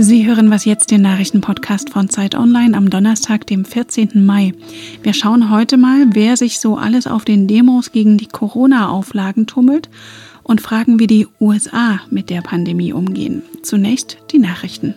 Sie hören was jetzt den Nachrichtenpodcast von Zeit Online am Donnerstag, dem 14. Mai. Wir schauen heute mal, wer sich so alles auf den Demos gegen die Corona-Auflagen tummelt und fragen, wie die USA mit der Pandemie umgehen. Zunächst die Nachrichten.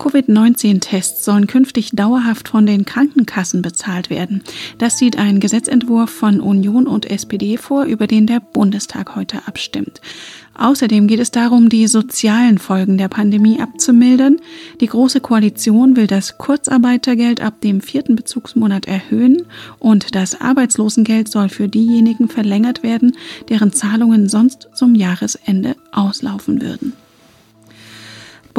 Covid-19-Tests sollen künftig dauerhaft von den Krankenkassen bezahlt werden. Das sieht ein Gesetzentwurf von Union und SPD vor, über den der Bundestag heute abstimmt. Außerdem geht es darum, die sozialen Folgen der Pandemie abzumildern. Die Große Koalition will das Kurzarbeitergeld ab dem vierten Bezugsmonat erhöhen und das Arbeitslosengeld soll für diejenigen verlängert werden, deren Zahlungen sonst zum Jahresende auslaufen würden.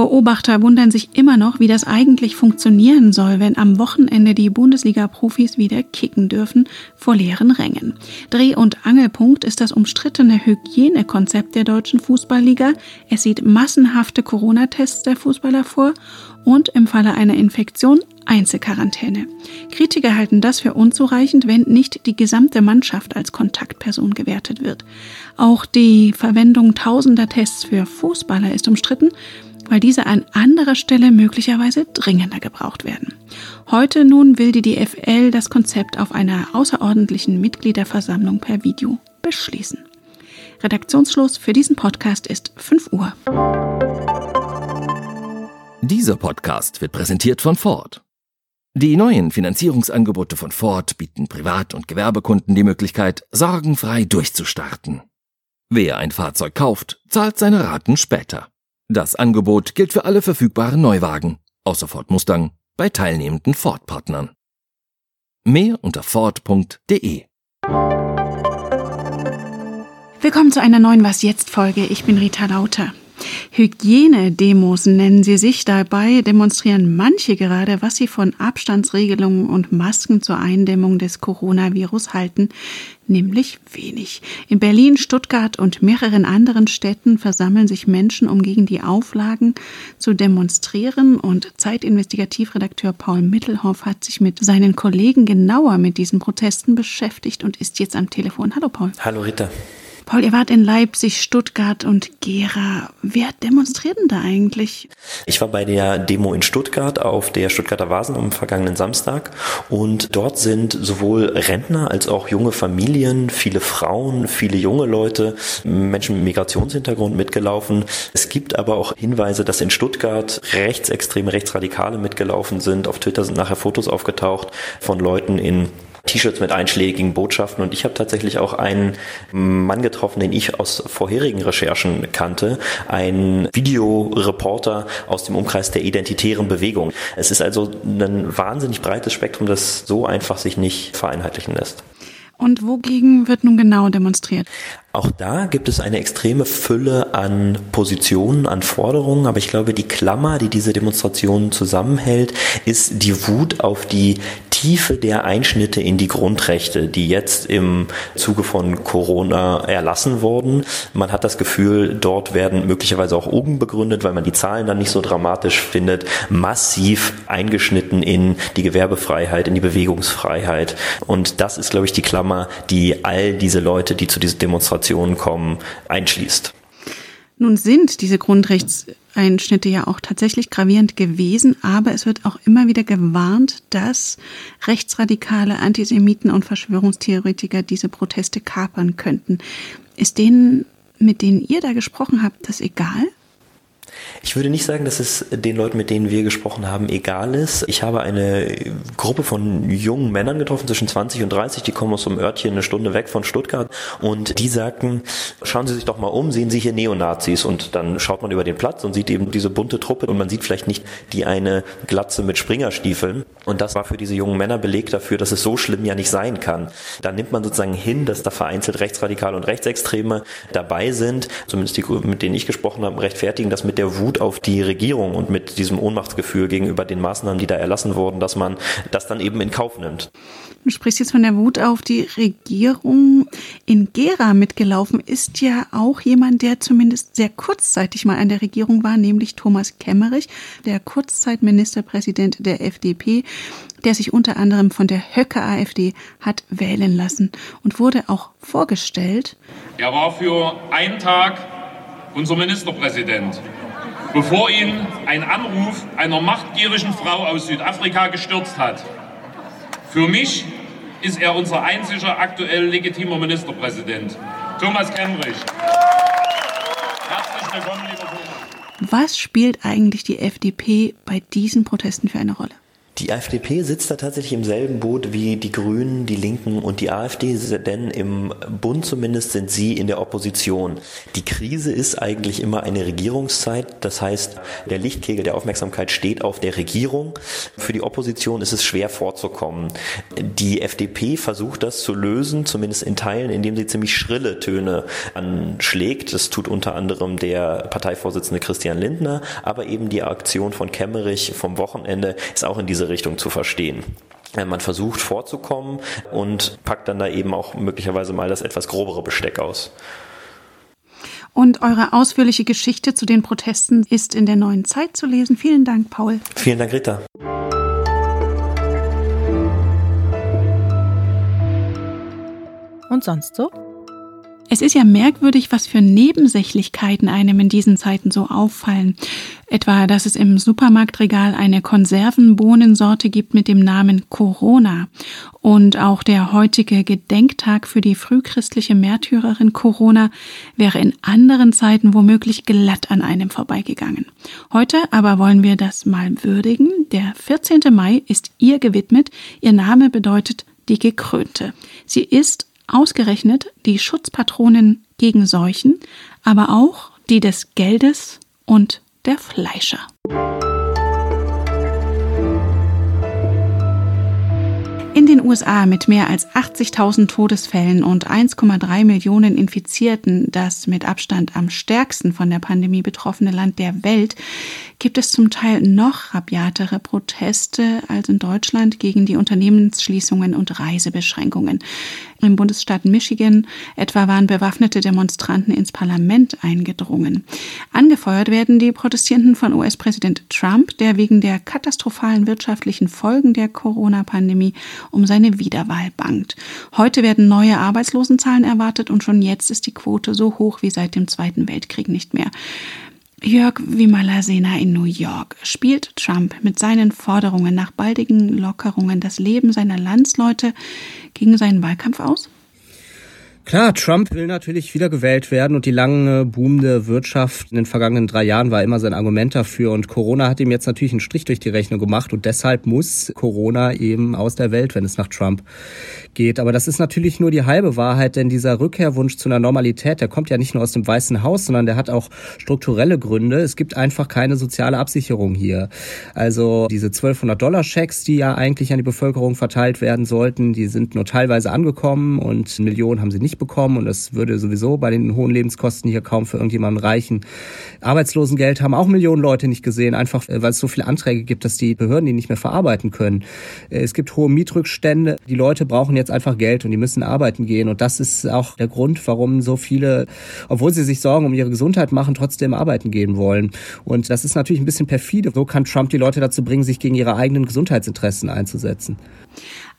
Beobachter wundern sich immer noch, wie das eigentlich funktionieren soll, wenn am Wochenende die Bundesliga-Profis wieder kicken dürfen vor leeren Rängen. Dreh- und Angelpunkt ist das umstrittene Hygienekonzept der deutschen Fußballliga. Es sieht massenhafte Corona-Tests der Fußballer vor und im Falle einer Infektion Einzelquarantäne. Kritiker halten das für unzureichend, wenn nicht die gesamte Mannschaft als Kontaktperson gewertet wird. Auch die Verwendung tausender Tests für Fußballer ist umstritten weil diese an anderer Stelle möglicherweise dringender gebraucht werden. Heute nun will die DFL das Konzept auf einer außerordentlichen Mitgliederversammlung per Video beschließen. Redaktionsschluss für diesen Podcast ist 5 Uhr. Dieser Podcast wird präsentiert von Ford. Die neuen Finanzierungsangebote von Ford bieten Privat- und Gewerbekunden die Möglichkeit, sorgenfrei durchzustarten. Wer ein Fahrzeug kauft, zahlt seine Raten später. Das Angebot gilt für alle verfügbaren Neuwagen, außer Ford Mustang, bei teilnehmenden Ford-Partnern. Mehr unter Ford.de. Willkommen zu einer neuen Was jetzt Folge. Ich bin Rita Lauter. Hygienedemos nennen sie sich. Dabei demonstrieren manche gerade, was sie von Abstandsregelungen und Masken zur Eindämmung des Coronavirus halten, nämlich wenig. In Berlin, Stuttgart und mehreren anderen Städten versammeln sich Menschen, um gegen die Auflagen zu demonstrieren. Und Zeitinvestigativredakteur Paul Mittelhoff hat sich mit seinen Kollegen genauer mit diesen Protesten beschäftigt und ist jetzt am Telefon. Hallo Paul. Hallo Rita. Paul, ihr wart in Leipzig, Stuttgart und Gera. Wer demonstriert denn da eigentlich? Ich war bei der Demo in Stuttgart auf der Stuttgarter Vasen am vergangenen Samstag und dort sind sowohl Rentner als auch junge Familien, viele Frauen, viele junge Leute, Menschen mit Migrationshintergrund mitgelaufen. Es gibt aber auch Hinweise, dass in Stuttgart rechtsextreme, rechtsradikale mitgelaufen sind. Auf Twitter sind nachher Fotos aufgetaucht von Leuten in T-Shirts mit einschlägigen Botschaften und ich habe tatsächlich auch einen Mann getroffen, den ich aus vorherigen Recherchen kannte, ein Videoreporter aus dem Umkreis der identitären Bewegung. Es ist also ein wahnsinnig breites Spektrum, das so einfach sich nicht vereinheitlichen lässt. Und wogegen wird nun genau demonstriert? Auch da gibt es eine extreme Fülle an Positionen, an Forderungen, aber ich glaube, die Klammer, die diese Demonstration zusammenhält, ist die Wut auf die Tiefe der Einschnitte in die Grundrechte, die jetzt im Zuge von Corona erlassen wurden. Man hat das Gefühl, dort werden möglicherweise auch oben begründet, weil man die Zahlen dann nicht so dramatisch findet, massiv eingeschnitten in die Gewerbefreiheit, in die Bewegungsfreiheit. Und das ist, glaube ich, die Klammer, die all diese Leute, die zu diesen Demonstrationen kommen, einschließt. Nun sind diese Grundrechtseinschnitte ja auch tatsächlich gravierend gewesen, aber es wird auch immer wieder gewarnt, dass rechtsradikale Antisemiten und Verschwörungstheoretiker diese Proteste kapern könnten. Ist denen, mit denen ihr da gesprochen habt, das egal? Ich würde nicht sagen, dass es den Leuten, mit denen wir gesprochen haben, egal ist. Ich habe eine Gruppe von jungen Männern getroffen, zwischen 20 und 30, die kommen aus einem Örtchen eine Stunde weg von Stuttgart. Und die sagten, schauen Sie sich doch mal um, sehen Sie hier Neonazis. Und dann schaut man über den Platz und sieht eben diese bunte Truppe. Und man sieht vielleicht nicht die eine Glatze mit Springerstiefeln. Und das war für diese jungen Männer Beleg dafür, dass es so schlimm ja nicht sein kann. Da nimmt man sozusagen hin, dass da vereinzelt Rechtsradikale und Rechtsextreme dabei sind, zumindest die, mit denen ich gesprochen habe, rechtfertigen das mit der Wut auf die Regierung und mit diesem Ohnmachtsgefühl gegenüber den Maßnahmen, die da erlassen wurden, dass man das dann eben in Kauf nimmt. Du sprichst jetzt von der Wut auf die Regierung. In Gera mitgelaufen ist ja auch jemand, der zumindest sehr kurzzeitig mal an der Regierung war, nämlich Thomas Kemmerich, der Kurzzeitministerpräsident der FDP, der sich unter anderem von der Höcke AfD hat wählen lassen und wurde auch vorgestellt. Er war für einen Tag unser Ministerpräsident. Bevor ihn ein Anruf einer machtgierigen Frau aus Südafrika gestürzt hat. Für mich ist er unser einziger aktuell legitimer Ministerpräsident, Thomas Kemmerich. Herzlich willkommen, lieber Thomas. Was spielt eigentlich die FDP bei diesen Protesten für eine Rolle? Die FDP sitzt da tatsächlich im selben Boot wie die Grünen, die Linken und die AfD, denn im Bund zumindest sind sie in der Opposition. Die Krise ist eigentlich immer eine Regierungszeit, das heißt, der Lichtkegel der Aufmerksamkeit steht auf der Regierung. Für die Opposition ist es schwer vorzukommen. Die FDP versucht das zu lösen, zumindest in Teilen, indem sie ziemlich schrille Töne anschlägt. Das tut unter anderem der Parteivorsitzende Christian Lindner, aber eben die Aktion von Kemmerich vom Wochenende ist auch in diese Richtung zu verstehen. Äh, man versucht vorzukommen und packt dann da eben auch möglicherweise mal das etwas grobere Besteck aus. Und eure ausführliche Geschichte zu den Protesten ist in der neuen Zeit zu lesen. Vielen Dank, Paul. Vielen Dank, Rita. Und sonst so? Es ist ja merkwürdig, was für Nebensächlichkeiten einem in diesen Zeiten so auffallen. Etwa, dass es im Supermarktregal eine Konservenbohnensorte gibt mit dem Namen Corona. Und auch der heutige Gedenktag für die frühchristliche Märtyrerin Corona wäre in anderen Zeiten womöglich glatt an einem vorbeigegangen. Heute aber wollen wir das mal würdigen. Der 14. Mai ist ihr gewidmet. Ihr Name bedeutet die Gekrönte. Sie ist ausgerechnet die Schutzpatronin gegen Seuchen, aber auch die des Geldes und der Fleischer. In den USA mit mehr als 80.000 Todesfällen und 1,3 Millionen Infizierten, das mit Abstand am stärksten von der Pandemie betroffene Land der Welt, gibt es zum Teil noch rabiatere Proteste als in Deutschland gegen die Unternehmensschließungen und Reisebeschränkungen. Im Bundesstaat Michigan etwa waren bewaffnete Demonstranten ins Parlament eingedrungen. Angefeuert werden die Protestierenden von US-Präsident Trump, der wegen der katastrophalen wirtschaftlichen Folgen der Corona-Pandemie um seine Wiederwahl bangt. Heute werden neue Arbeitslosenzahlen erwartet und schon jetzt ist die Quote so hoch wie seit dem Zweiten Weltkrieg nicht mehr. Jörg Vimalasena in New York. Spielt Trump mit seinen Forderungen nach baldigen Lockerungen das Leben seiner Landsleute gegen seinen Wahlkampf aus? Klar, Trump will natürlich wieder gewählt werden und die lange boomende Wirtschaft in den vergangenen drei Jahren war immer sein Argument dafür und Corona hat ihm jetzt natürlich einen Strich durch die Rechnung gemacht und deshalb muss Corona eben aus der Welt, wenn es nach Trump geht. Aber das ist natürlich nur die halbe Wahrheit, denn dieser Rückkehrwunsch zu einer Normalität, der kommt ja nicht nur aus dem Weißen Haus, sondern der hat auch strukturelle Gründe. Es gibt einfach keine soziale Absicherung hier. Also diese 1200 Dollar Schecks, die ja eigentlich an die Bevölkerung verteilt werden sollten, die sind nur teilweise angekommen und Millionen haben sie nicht nicht bekommen und das würde sowieso bei den hohen Lebenskosten hier kaum für irgendjemanden reichen. Arbeitslosengeld haben auch Millionen Leute nicht gesehen, einfach äh, weil es so viele Anträge gibt, dass die Behörden die nicht mehr verarbeiten können. Äh, es gibt hohe Mietrückstände, die Leute brauchen jetzt einfach Geld und die müssen arbeiten gehen und das ist auch der Grund, warum so viele, obwohl sie sich Sorgen um ihre Gesundheit machen, trotzdem arbeiten gehen wollen. Und das ist natürlich ein bisschen perfide. So kann Trump die Leute dazu bringen, sich gegen ihre eigenen Gesundheitsinteressen einzusetzen.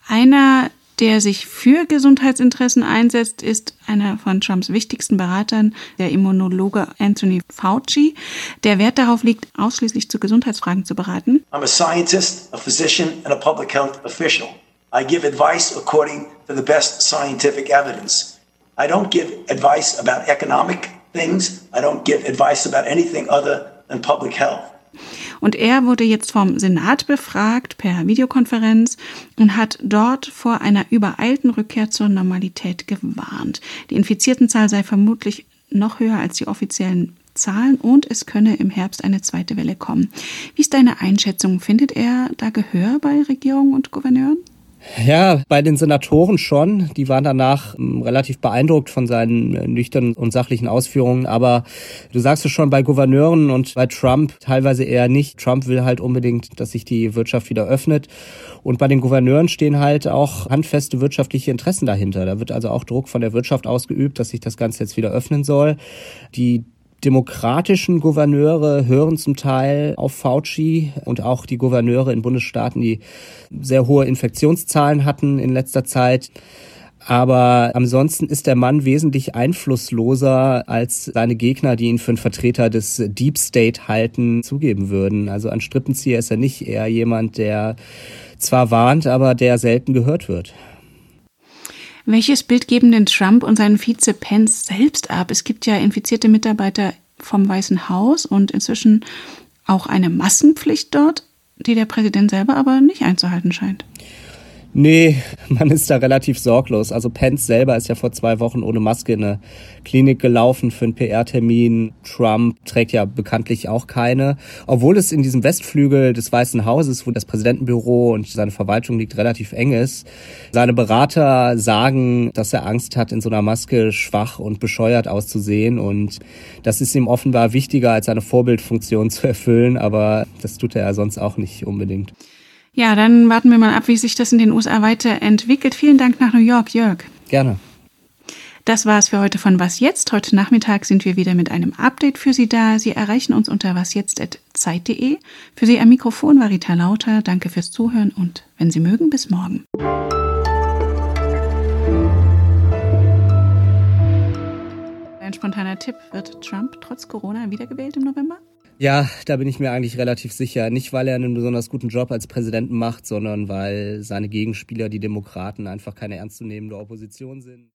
Einer der sich für Gesundheitsinteressen einsetzt, ist einer von Trumps wichtigsten Beratern, der Immunologe Anthony Fauci, der Wert darauf liegt, ausschließlich zu Gesundheitsfragen zu beraten. I'm a scientist, a physician and a public health official. I give advice according to the best scientific evidence. I don't give advice about economic things. I don't give advice about anything other than public health. Und er wurde jetzt vom Senat befragt per Videokonferenz und hat dort vor einer übereilten Rückkehr zur Normalität gewarnt. Die Infiziertenzahl sei vermutlich noch höher als die offiziellen Zahlen und es könne im Herbst eine zweite Welle kommen. Wie ist deine Einschätzung? Findet er da Gehör bei Regierung und Gouverneuren? Ja, bei den Senatoren schon. Die waren danach ähm, relativ beeindruckt von seinen äh, nüchternen und sachlichen Ausführungen. Aber du sagst es schon, bei Gouverneuren und bei Trump teilweise eher nicht. Trump will halt unbedingt, dass sich die Wirtschaft wieder öffnet. Und bei den Gouverneuren stehen halt auch handfeste wirtschaftliche Interessen dahinter. Da wird also auch Druck von der Wirtschaft ausgeübt, dass sich das Ganze jetzt wieder öffnen soll. Die demokratischen Gouverneure hören zum Teil auf Fauci und auch die Gouverneure in Bundesstaaten, die sehr hohe Infektionszahlen hatten in letzter Zeit. Aber ansonsten ist der Mann wesentlich einflussloser als seine Gegner, die ihn für einen Vertreter des Deep State halten, zugeben würden. Also ein Strippenzieher ist er nicht, eher jemand, der zwar warnt, aber der selten gehört wird. Welches Bild geben denn Trump und seinen Vize Pence selbst ab? Es gibt ja infizierte Mitarbeiter vom Weißen Haus und inzwischen auch eine Maskenpflicht dort, die der Präsident selber aber nicht einzuhalten scheint. Nee, man ist da relativ sorglos. Also Pence selber ist ja vor zwei Wochen ohne Maske in eine Klinik gelaufen für einen PR-Termin. Trump trägt ja bekanntlich auch keine. Obwohl es in diesem Westflügel des Weißen Hauses, wo das Präsidentenbüro und seine Verwaltung liegt, relativ eng ist. Seine Berater sagen, dass er Angst hat, in so einer Maske schwach und bescheuert auszusehen. Und das ist ihm offenbar wichtiger, als seine Vorbildfunktion zu erfüllen. Aber das tut er ja sonst auch nicht unbedingt. Ja, dann warten wir mal ab, wie sich das in den USA weiterentwickelt. Vielen Dank nach New York, Jörg. Gerne. Das war's für heute von Was Jetzt. Heute Nachmittag sind wir wieder mit einem Update für Sie da. Sie erreichen uns unter wasjetzt.zeit.de. Für Sie am Mikrofon war Rita Lauter. Danke fürs Zuhören und wenn Sie mögen, bis morgen. Ein spontaner Tipp. Wird Trump trotz Corona wiedergewählt im November? Ja, da bin ich mir eigentlich relativ sicher. Nicht, weil er einen besonders guten Job als Präsidenten macht, sondern weil seine Gegenspieler, die Demokraten, einfach keine ernstzunehmende Opposition sind.